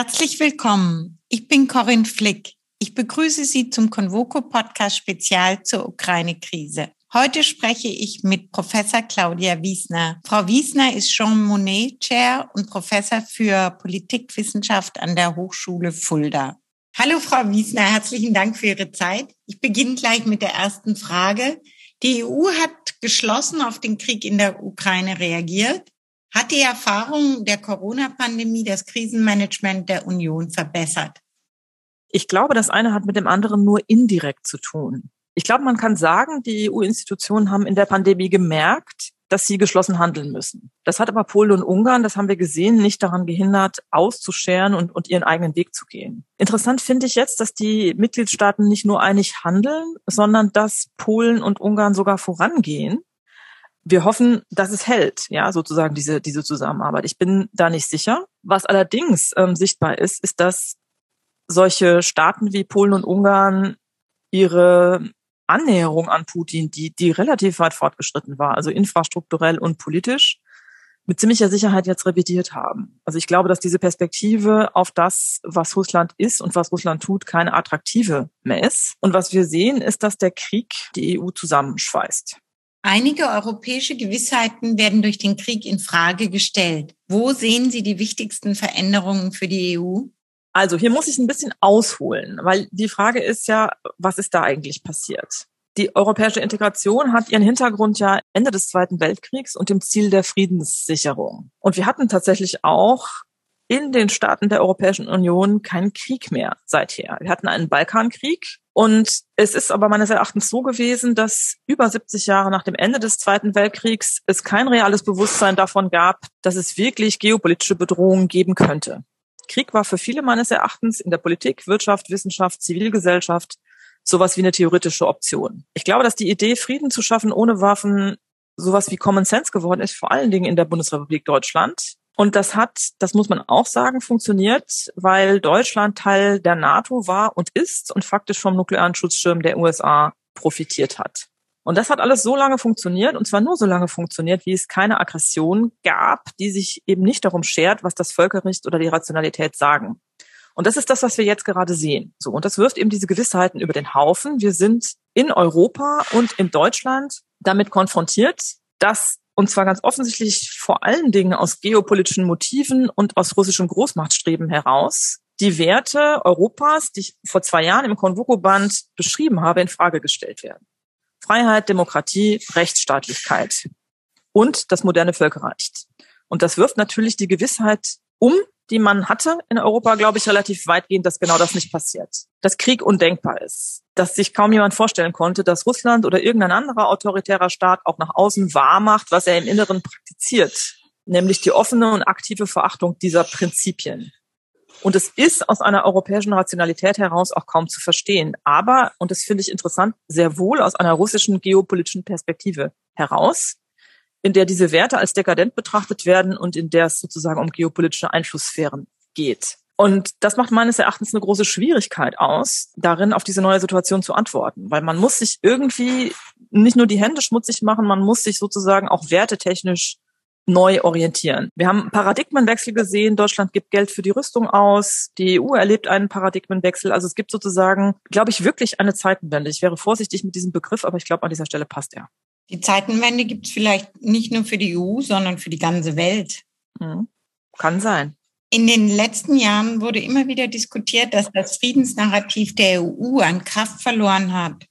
Herzlich willkommen. Ich bin Corinne Flick. Ich begrüße Sie zum Convoco Podcast Spezial zur Ukraine-Krise. Heute spreche ich mit Professor Claudia Wiesner. Frau Wiesner ist Jean Monnet Chair und Professor für Politikwissenschaft an der Hochschule Fulda. Hallo, Frau Wiesner. Herzlichen Dank für Ihre Zeit. Ich beginne gleich mit der ersten Frage. Die EU hat geschlossen auf den Krieg in der Ukraine reagiert. Hat die Erfahrung der Corona-Pandemie das Krisenmanagement der Union verbessert? Ich glaube, das eine hat mit dem anderen nur indirekt zu tun. Ich glaube, man kann sagen, die EU-Institutionen haben in der Pandemie gemerkt, dass sie geschlossen handeln müssen. Das hat aber Polen und Ungarn, das haben wir gesehen, nicht daran gehindert, auszuscheren und, und ihren eigenen Weg zu gehen. Interessant finde ich jetzt, dass die Mitgliedstaaten nicht nur einig handeln, sondern dass Polen und Ungarn sogar vorangehen wir hoffen, dass es hält, ja, sozusagen diese, diese Zusammenarbeit. Ich bin da nicht sicher. Was allerdings ähm, sichtbar ist, ist, dass solche Staaten wie Polen und Ungarn ihre Annäherung an Putin, die, die relativ weit fortgeschritten war, also infrastrukturell und politisch, mit ziemlicher Sicherheit jetzt revidiert haben. Also ich glaube, dass diese Perspektive auf das, was Russland ist und was Russland tut, keine attraktive mehr ist. Und was wir sehen, ist, dass der Krieg die EU zusammenschweißt. Einige europäische Gewissheiten werden durch den Krieg in Frage gestellt. Wo sehen Sie die wichtigsten Veränderungen für die EU? Also hier muss ich ein bisschen ausholen, weil die Frage ist ja, was ist da eigentlich passiert? Die europäische Integration hat ihren Hintergrund ja Ende des Zweiten Weltkriegs und dem Ziel der Friedenssicherung. Und wir hatten tatsächlich auch in den Staaten der Europäischen Union keinen Krieg mehr seither. Wir hatten einen Balkankrieg, und es ist aber meines Erachtens so gewesen, dass über 70 Jahre nach dem Ende des Zweiten Weltkriegs es kein reales Bewusstsein davon gab, dass es wirklich geopolitische Bedrohungen geben könnte. Krieg war für viele meines Erachtens in der Politik, Wirtschaft, Wissenschaft, Zivilgesellschaft sowas wie eine theoretische Option. Ich glaube, dass die Idee, Frieden zu schaffen ohne Waffen, sowas wie Common Sense geworden ist, vor allen Dingen in der Bundesrepublik Deutschland. Und das hat, das muss man auch sagen, funktioniert, weil Deutschland Teil der NATO war und ist und faktisch vom nuklearen Schutzschirm der USA profitiert hat. Und das hat alles so lange funktioniert, und zwar nur so lange funktioniert, wie es keine Aggression gab, die sich eben nicht darum schert, was das Völkerrecht oder die Rationalität sagen. Und das ist das, was wir jetzt gerade sehen. So. Und das wirft eben diese Gewissheiten über den Haufen. Wir sind in Europa und in Deutschland damit konfrontiert, dass und zwar ganz offensichtlich vor allen Dingen aus geopolitischen Motiven und aus russischem Großmachtstreben heraus, die Werte Europas, die ich vor zwei Jahren im Konvoko-Band beschrieben habe, in Frage gestellt werden. Freiheit, Demokratie, Rechtsstaatlichkeit und das moderne Völkerrecht. Und das wirft natürlich die Gewissheit um, die man hatte in Europa, glaube ich, relativ weitgehend, dass genau das nicht passiert. Dass Krieg undenkbar ist. Dass sich kaum jemand vorstellen konnte, dass Russland oder irgendein anderer autoritärer Staat auch nach außen wahr macht, was er im Inneren praktiziert. Nämlich die offene und aktive Verachtung dieser Prinzipien. Und es ist aus einer europäischen Rationalität heraus auch kaum zu verstehen. Aber, und das finde ich interessant, sehr wohl aus einer russischen geopolitischen Perspektive heraus in der diese Werte als dekadent betrachtet werden und in der es sozusagen um geopolitische Einflusssphären geht. Und das macht meines Erachtens eine große Schwierigkeit aus, darin auf diese neue Situation zu antworten, weil man muss sich irgendwie nicht nur die Hände schmutzig machen, man muss sich sozusagen auch wertetechnisch neu orientieren. Wir haben Paradigmenwechsel gesehen. Deutschland gibt Geld für die Rüstung aus. Die EU erlebt einen Paradigmenwechsel. Also es gibt sozusagen, glaube ich, wirklich eine Zeitenwende. Ich wäre vorsichtig mit diesem Begriff, aber ich glaube, an dieser Stelle passt er. Die Zeitenwende gibt es vielleicht nicht nur für die EU, sondern für die ganze Welt. Mhm. Kann sein. In den letzten Jahren wurde immer wieder diskutiert, dass das Friedensnarrativ der EU an Kraft verloren hat.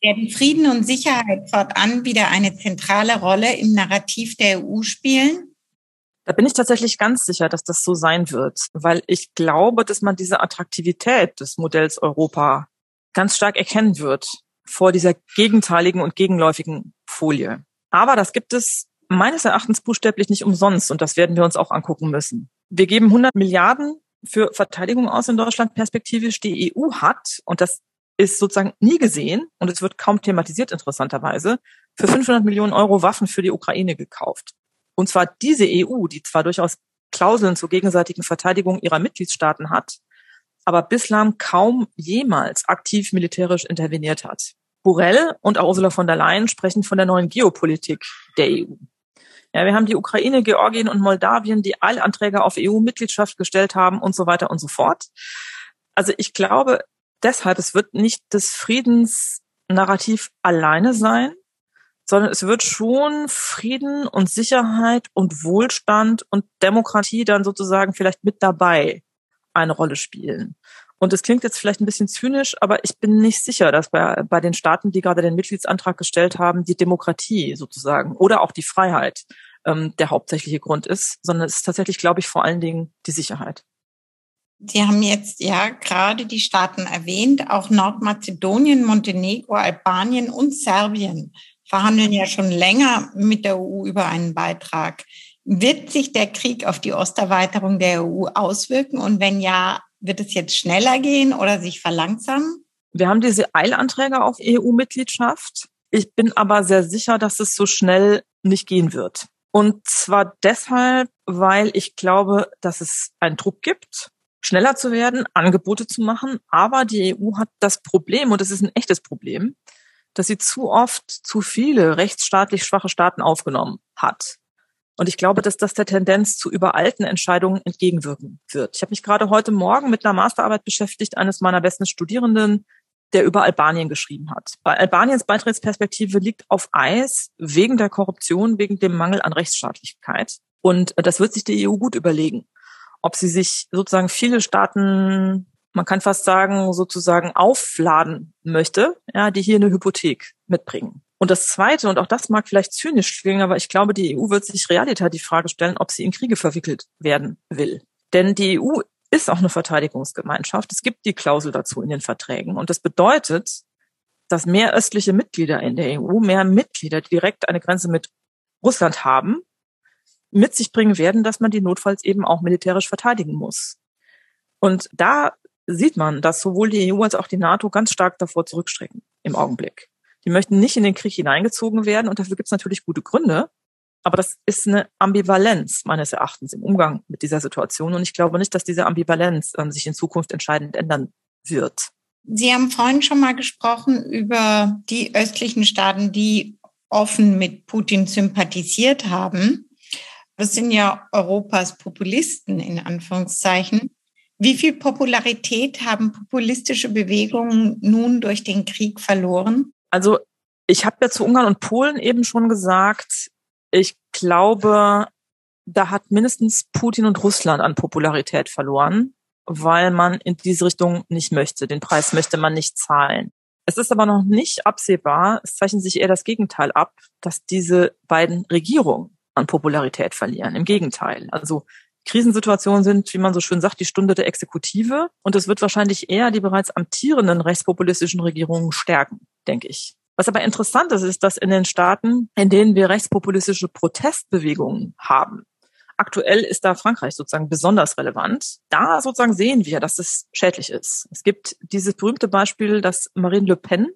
Werden Frieden und Sicherheit fortan wieder eine zentrale Rolle im Narrativ der EU spielen? Da bin ich tatsächlich ganz sicher, dass das so sein wird, weil ich glaube, dass man diese Attraktivität des Modells Europa ganz stark erkennen wird vor dieser gegenteiligen und gegenläufigen Folie. Aber das gibt es meines Erachtens buchstäblich nicht umsonst und das werden wir uns auch angucken müssen. Wir geben 100 Milliarden für Verteidigung aus in Deutschland perspektivisch. Die EU hat, und das ist sozusagen nie gesehen und es wird kaum thematisiert interessanterweise, für 500 Millionen Euro Waffen für die Ukraine gekauft. Und zwar diese EU, die zwar durchaus Klauseln zur gegenseitigen Verteidigung ihrer Mitgliedstaaten hat, aber bislang kaum jemals aktiv militärisch interveniert hat. Borrell und auch Ursula von der Leyen sprechen von der neuen Geopolitik der EU. Ja, wir haben die Ukraine, Georgien und Moldawien, die alle Anträge auf EU-Mitgliedschaft gestellt haben und so weiter und so fort. Also ich glaube deshalb, es wird nicht das Friedensnarrativ alleine sein, sondern es wird schon Frieden und Sicherheit und Wohlstand und Demokratie dann sozusagen vielleicht mit dabei eine Rolle spielen. Und es klingt jetzt vielleicht ein bisschen zynisch, aber ich bin nicht sicher, dass bei, bei den Staaten, die gerade den Mitgliedsantrag gestellt haben, die Demokratie sozusagen oder auch die Freiheit ähm, der hauptsächliche Grund ist, sondern es ist tatsächlich, glaube ich, vor allen Dingen die Sicherheit. Sie haben jetzt ja gerade die Staaten erwähnt, auch Nordmazedonien, Montenegro, Albanien und Serbien verhandeln ja schon länger mit der EU über einen Beitrag. Wird sich der Krieg auf die Osterweiterung der EU auswirken? Und wenn ja, wird es jetzt schneller gehen oder sich verlangsamen? Wir haben diese Eilanträge auf EU-Mitgliedschaft. Ich bin aber sehr sicher, dass es so schnell nicht gehen wird. Und zwar deshalb, weil ich glaube, dass es einen Druck gibt, schneller zu werden, Angebote zu machen. Aber die EU hat das Problem, und es ist ein echtes Problem, dass sie zu oft zu viele rechtsstaatlich schwache Staaten aufgenommen hat. Und ich glaube, dass das der Tendenz zu überalten Entscheidungen entgegenwirken wird. Ich habe mich gerade heute Morgen mit einer Masterarbeit beschäftigt, eines meiner besten Studierenden, der über Albanien geschrieben hat. Albaniens Beitrittsperspektive liegt auf Eis wegen der Korruption, wegen dem Mangel an Rechtsstaatlichkeit. Und das wird sich die EU gut überlegen, ob sie sich sozusagen viele Staaten, man kann fast sagen, sozusagen aufladen möchte, ja, die hier eine Hypothek mitbringen. Und das Zweite, und auch das mag vielleicht zynisch klingen, aber ich glaube, die EU wird sich realiter die Frage stellen, ob sie in Kriege verwickelt werden will. Denn die EU ist auch eine Verteidigungsgemeinschaft. Es gibt die Klausel dazu in den Verträgen. Und das bedeutet, dass mehr östliche Mitglieder in der EU, mehr Mitglieder, die direkt eine Grenze mit Russland haben, mit sich bringen werden, dass man die notfalls eben auch militärisch verteidigen muss. Und da sieht man, dass sowohl die EU als auch die NATO ganz stark davor zurückstrecken im Augenblick. Die möchten nicht in den Krieg hineingezogen werden und dafür gibt es natürlich gute Gründe. Aber das ist eine Ambivalenz meines Erachtens im Umgang mit dieser Situation. Und ich glaube nicht, dass diese Ambivalenz ähm, sich in Zukunft entscheidend ändern wird. Sie haben vorhin schon mal gesprochen über die östlichen Staaten, die offen mit Putin sympathisiert haben. Das sind ja Europas Populisten in Anführungszeichen. Wie viel Popularität haben populistische Bewegungen nun durch den Krieg verloren? Also ich habe ja zu Ungarn und Polen eben schon gesagt, ich glaube, da hat mindestens Putin und Russland an Popularität verloren, weil man in diese Richtung nicht möchte. Den Preis möchte man nicht zahlen. Es ist aber noch nicht absehbar, es zeichnet sich eher das Gegenteil ab, dass diese beiden Regierungen an Popularität verlieren. Im Gegenteil. Also Krisensituationen sind, wie man so schön sagt, die Stunde der Exekutive. Und es wird wahrscheinlich eher die bereits amtierenden rechtspopulistischen Regierungen stärken, denke ich. Was aber interessant ist, ist, dass in den Staaten, in denen wir rechtspopulistische Protestbewegungen haben, aktuell ist da Frankreich sozusagen besonders relevant. Da sozusagen sehen wir, dass es schädlich ist. Es gibt dieses berühmte Beispiel, dass Marine Le Pen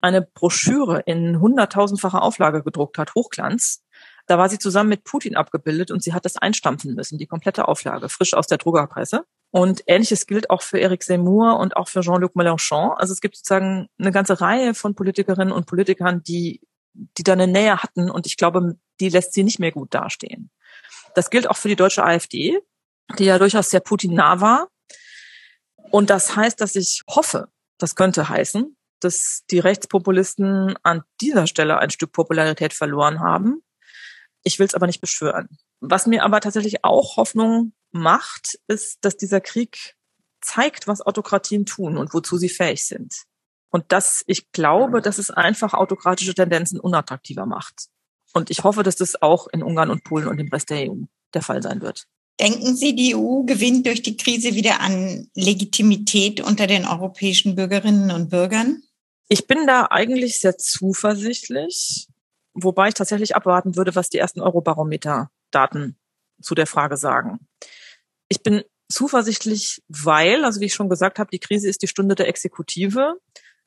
eine Broschüre in hunderttausendfacher Auflage gedruckt hat, Hochglanz, da war sie zusammen mit Putin abgebildet und sie hat das einstampfen müssen, die komplette Auflage, frisch aus der Druckerpresse. Und ähnliches gilt auch für Eric Zemmour und auch für Jean-Luc Mélenchon. Also es gibt sozusagen eine ganze Reihe von Politikerinnen und Politikern, die, die da eine Nähe hatten und ich glaube, die lässt sie nicht mehr gut dastehen. Das gilt auch für die deutsche AfD, die ja durchaus sehr Putin nah war. Und das heißt, dass ich hoffe, das könnte heißen, dass die Rechtspopulisten an dieser Stelle ein Stück Popularität verloren haben ich will es aber nicht beschwören. Was mir aber tatsächlich auch Hoffnung macht, ist, dass dieser Krieg zeigt, was Autokratien tun und wozu sie fähig sind. Und dass ich glaube, dass es einfach autokratische Tendenzen unattraktiver macht. Und ich hoffe, dass das auch in Ungarn und Polen und im Rest der EU der Fall sein wird. Denken Sie, die EU gewinnt durch die Krise wieder an Legitimität unter den europäischen Bürgerinnen und Bürgern? Ich bin da eigentlich sehr zuversichtlich wobei ich tatsächlich abwarten würde, was die ersten Eurobarometer-Daten zu der Frage sagen. Ich bin zuversichtlich, weil, also wie ich schon gesagt habe, die Krise ist die Stunde der Exekutive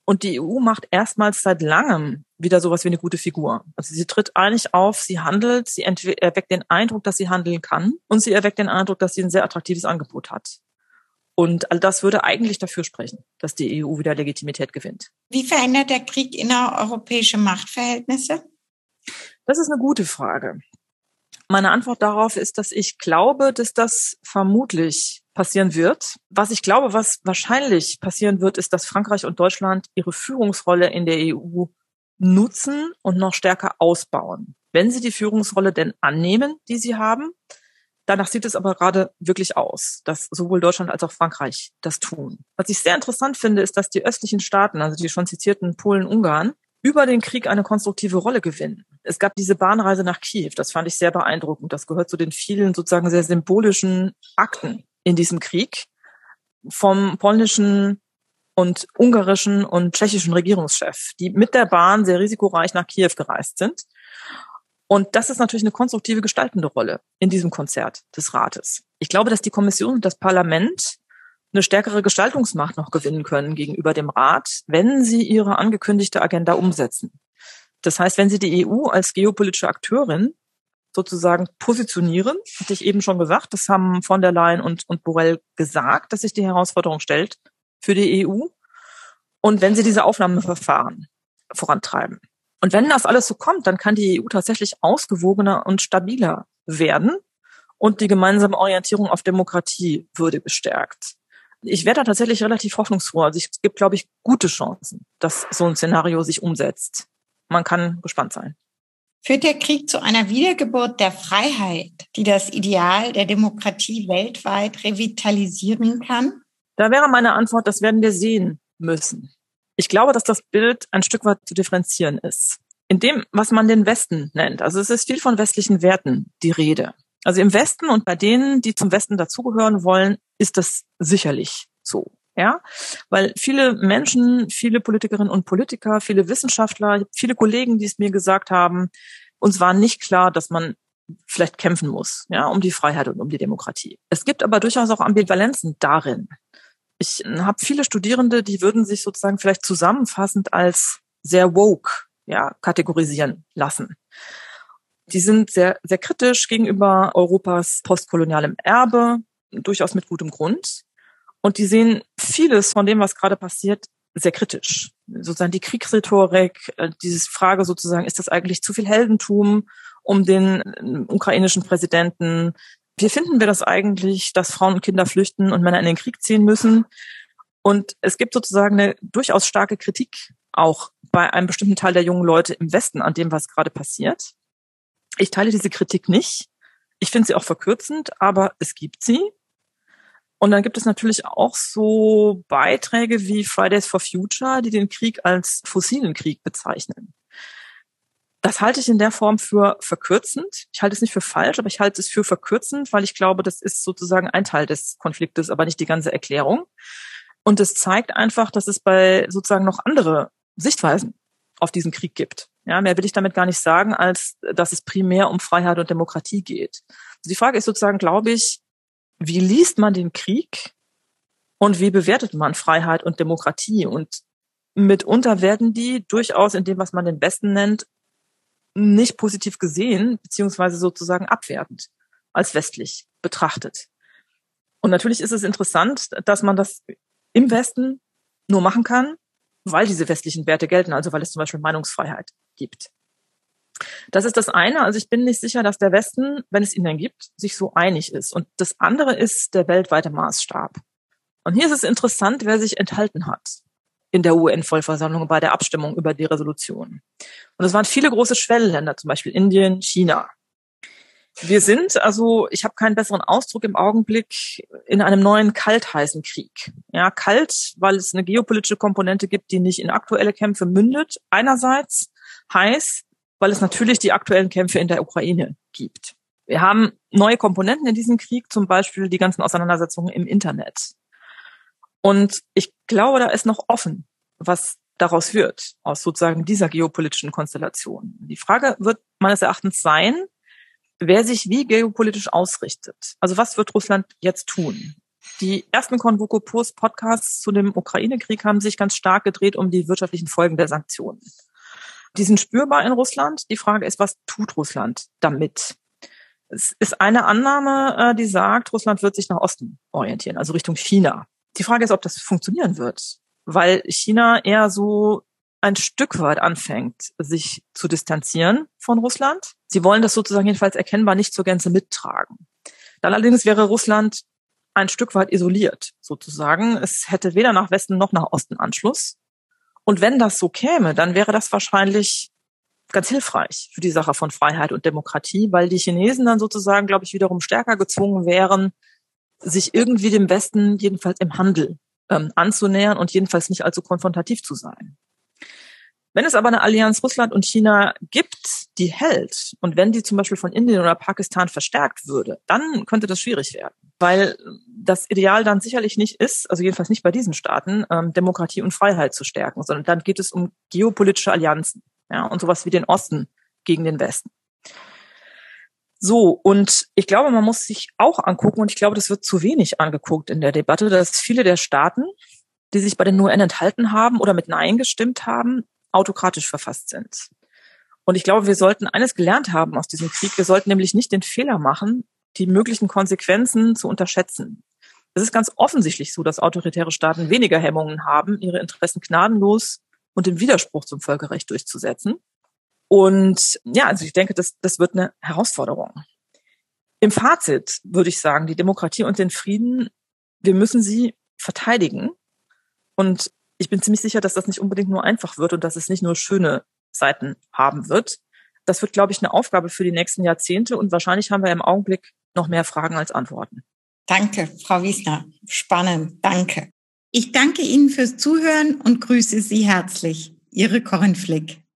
und die EU macht erstmals seit langem wieder sowas wie eine gute Figur. Also sie tritt einig auf, sie handelt, sie erweckt den Eindruck, dass sie handeln kann und sie erweckt den Eindruck, dass sie ein sehr attraktives Angebot hat. Und all das würde eigentlich dafür sprechen, dass die EU wieder Legitimität gewinnt. Wie verändert der Krieg innereuropäische Machtverhältnisse? Das ist eine gute Frage. Meine Antwort darauf ist, dass ich glaube, dass das vermutlich passieren wird. Was ich glaube, was wahrscheinlich passieren wird, ist, dass Frankreich und Deutschland ihre Führungsrolle in der EU nutzen und noch stärker ausbauen. Wenn sie die Führungsrolle denn annehmen, die sie haben, danach sieht es aber gerade wirklich aus, dass sowohl Deutschland als auch Frankreich das tun. Was ich sehr interessant finde, ist, dass die östlichen Staaten, also die schon zitierten Polen, Ungarn, über den Krieg eine konstruktive Rolle gewinnen. Es gab diese Bahnreise nach Kiew, das fand ich sehr beeindruckend. Das gehört zu den vielen sozusagen sehr symbolischen Akten in diesem Krieg vom polnischen und ungarischen und tschechischen Regierungschef, die mit der Bahn sehr risikoreich nach Kiew gereist sind. Und das ist natürlich eine konstruktive gestaltende Rolle in diesem Konzert des Rates. Ich glaube, dass die Kommission und das Parlament eine stärkere Gestaltungsmacht noch gewinnen können gegenüber dem Rat, wenn sie ihre angekündigte Agenda umsetzen. Das heißt, wenn sie die EU als geopolitische Akteurin sozusagen positionieren, hatte ich eben schon gesagt, das haben von der Leyen und, und Borrell gesagt, dass sich die Herausforderung stellt für die EU. Und wenn sie diese Aufnahmeverfahren vorantreiben. Und wenn das alles so kommt, dann kann die EU tatsächlich ausgewogener und stabiler werden und die gemeinsame Orientierung auf Demokratie würde gestärkt. Ich werde da tatsächlich relativ hoffnungsfroh. Also es gibt, glaube ich, gute Chancen, dass so ein Szenario sich umsetzt. Man kann gespannt sein. Führt der Krieg zu einer Wiedergeburt der Freiheit, die das Ideal der Demokratie weltweit revitalisieren kann? Da wäre meine Antwort, das werden wir sehen müssen. Ich glaube, dass das Bild ein Stück weit zu differenzieren ist. In dem, was man den Westen nennt. Also es ist viel von westlichen Werten die Rede. Also im Westen und bei denen, die zum Westen dazugehören wollen, ist das sicherlich so. Ja, weil viele Menschen, viele Politikerinnen und Politiker, viele Wissenschaftler, viele Kollegen, die es mir gesagt haben, uns war nicht klar, dass man vielleicht kämpfen muss, ja, um die Freiheit und um die Demokratie. Es gibt aber durchaus auch Ambivalenzen darin. Ich habe viele Studierende, die würden sich sozusagen vielleicht zusammenfassend als sehr woke, ja, kategorisieren lassen. Die sind sehr, sehr kritisch gegenüber Europas postkolonialem Erbe, durchaus mit gutem Grund. Und die sehen vieles von dem, was gerade passiert, sehr kritisch. Sozusagen die Kriegsrhetorik, äh, diese Frage sozusagen, ist das eigentlich zu viel Heldentum um den äh, ukrainischen Präsidenten? Wie finden wir das eigentlich, dass Frauen und Kinder flüchten und Männer in den Krieg ziehen müssen? Und es gibt sozusagen eine durchaus starke Kritik auch bei einem bestimmten Teil der jungen Leute im Westen an dem, was gerade passiert. Ich teile diese Kritik nicht. Ich finde sie auch verkürzend, aber es gibt sie. Und dann gibt es natürlich auch so Beiträge wie Fridays for Future, die den Krieg als fossilen Krieg bezeichnen. Das halte ich in der Form für verkürzend. Ich halte es nicht für falsch, aber ich halte es für verkürzend, weil ich glaube, das ist sozusagen ein Teil des Konfliktes, aber nicht die ganze Erklärung. Und es zeigt einfach, dass es bei sozusagen noch andere Sichtweisen auf diesen Krieg gibt. Ja, mehr will ich damit gar nicht sagen, als dass es primär um Freiheit und Demokratie geht. Also die Frage ist sozusagen, glaube ich, wie liest man den Krieg und wie bewertet man Freiheit und Demokratie? Und mitunter werden die durchaus in dem, was man den Westen nennt, nicht positiv gesehen, beziehungsweise sozusagen abwertend als westlich betrachtet. Und natürlich ist es interessant, dass man das im Westen nur machen kann, weil diese westlichen Werte gelten, also weil es zum Beispiel Meinungsfreiheit gibt. Das ist das eine. Also ich bin nicht sicher, dass der Westen, wenn es ihn denn gibt, sich so einig ist. Und das andere ist der weltweite Maßstab. Und hier ist es interessant, wer sich enthalten hat in der UN-Vollversammlung bei der Abstimmung über die Resolution. Und es waren viele große Schwellenländer, zum Beispiel Indien, China. Wir sind also, ich habe keinen besseren Ausdruck im Augenblick, in einem neuen kaltheißen Krieg. Ja, kalt, weil es eine geopolitische Komponente gibt, die nicht in aktuelle Kämpfe mündet. Einerseits heiß, weil es natürlich die aktuellen Kämpfe in der Ukraine gibt. Wir haben neue Komponenten in diesem Krieg, zum Beispiel die ganzen Auseinandersetzungen im Internet. Und ich glaube, da ist noch offen, was daraus wird, aus sozusagen dieser geopolitischen Konstellation. Die Frage wird meines Erachtens sein, wer sich wie geopolitisch ausrichtet. Also was wird Russland jetzt tun? Die ersten Convoco Post Podcasts zu dem Ukraine-Krieg haben sich ganz stark gedreht um die wirtschaftlichen Folgen der Sanktionen. Die sind spürbar in Russland. Die Frage ist, was tut Russland damit? Es ist eine Annahme, äh, die sagt, Russland wird sich nach Osten orientieren, also Richtung China. Die Frage ist, ob das funktionieren wird, weil China eher so ein Stück weit anfängt, sich zu distanzieren von Russland. Sie wollen das sozusagen jedenfalls erkennbar nicht zur Gänze mittragen. Dann allerdings wäre Russland ein Stück weit isoliert, sozusagen. Es hätte weder nach Westen noch nach Osten Anschluss. Und wenn das so käme, dann wäre das wahrscheinlich ganz hilfreich für die Sache von Freiheit und Demokratie, weil die Chinesen dann sozusagen, glaube ich, wiederum stärker gezwungen wären, sich irgendwie dem Westen jedenfalls im Handel ähm, anzunähern und jedenfalls nicht allzu konfrontativ zu sein. Wenn es aber eine Allianz Russland und China gibt, die hält, und wenn die zum Beispiel von Indien oder Pakistan verstärkt würde, dann könnte das schwierig werden, weil das Ideal dann sicherlich nicht ist, also jedenfalls nicht bei diesen Staaten, ähm, Demokratie und Freiheit zu stärken, sondern dann geht es um geopolitische Allianzen ja, und sowas wie den Osten gegen den Westen. So, und ich glaube, man muss sich auch angucken, und ich glaube, das wird zu wenig angeguckt in der Debatte, dass viele der Staaten, die sich bei den UN enthalten haben oder mit Nein gestimmt haben, autokratisch verfasst sind. Und ich glaube, wir sollten eines gelernt haben aus diesem Krieg. Wir sollten nämlich nicht den Fehler machen, die möglichen Konsequenzen zu unterschätzen. Es ist ganz offensichtlich so, dass autoritäre Staaten weniger Hemmungen haben, ihre Interessen gnadenlos und im Widerspruch zum Völkerrecht durchzusetzen. Und ja, also ich denke, das, das wird eine Herausforderung. Im Fazit würde ich sagen, die Demokratie und den Frieden, wir müssen sie verteidigen. Und ich bin ziemlich sicher, dass das nicht unbedingt nur einfach wird und dass es nicht nur schöne Seiten haben wird. Das wird, glaube ich, eine Aufgabe für die nächsten Jahrzehnte und wahrscheinlich haben wir im Augenblick noch mehr Fragen als Antworten. Danke, Frau Wiesner. Spannend. Danke. Ich danke Ihnen fürs Zuhören und grüße Sie herzlich. Ihre Corinne Flick.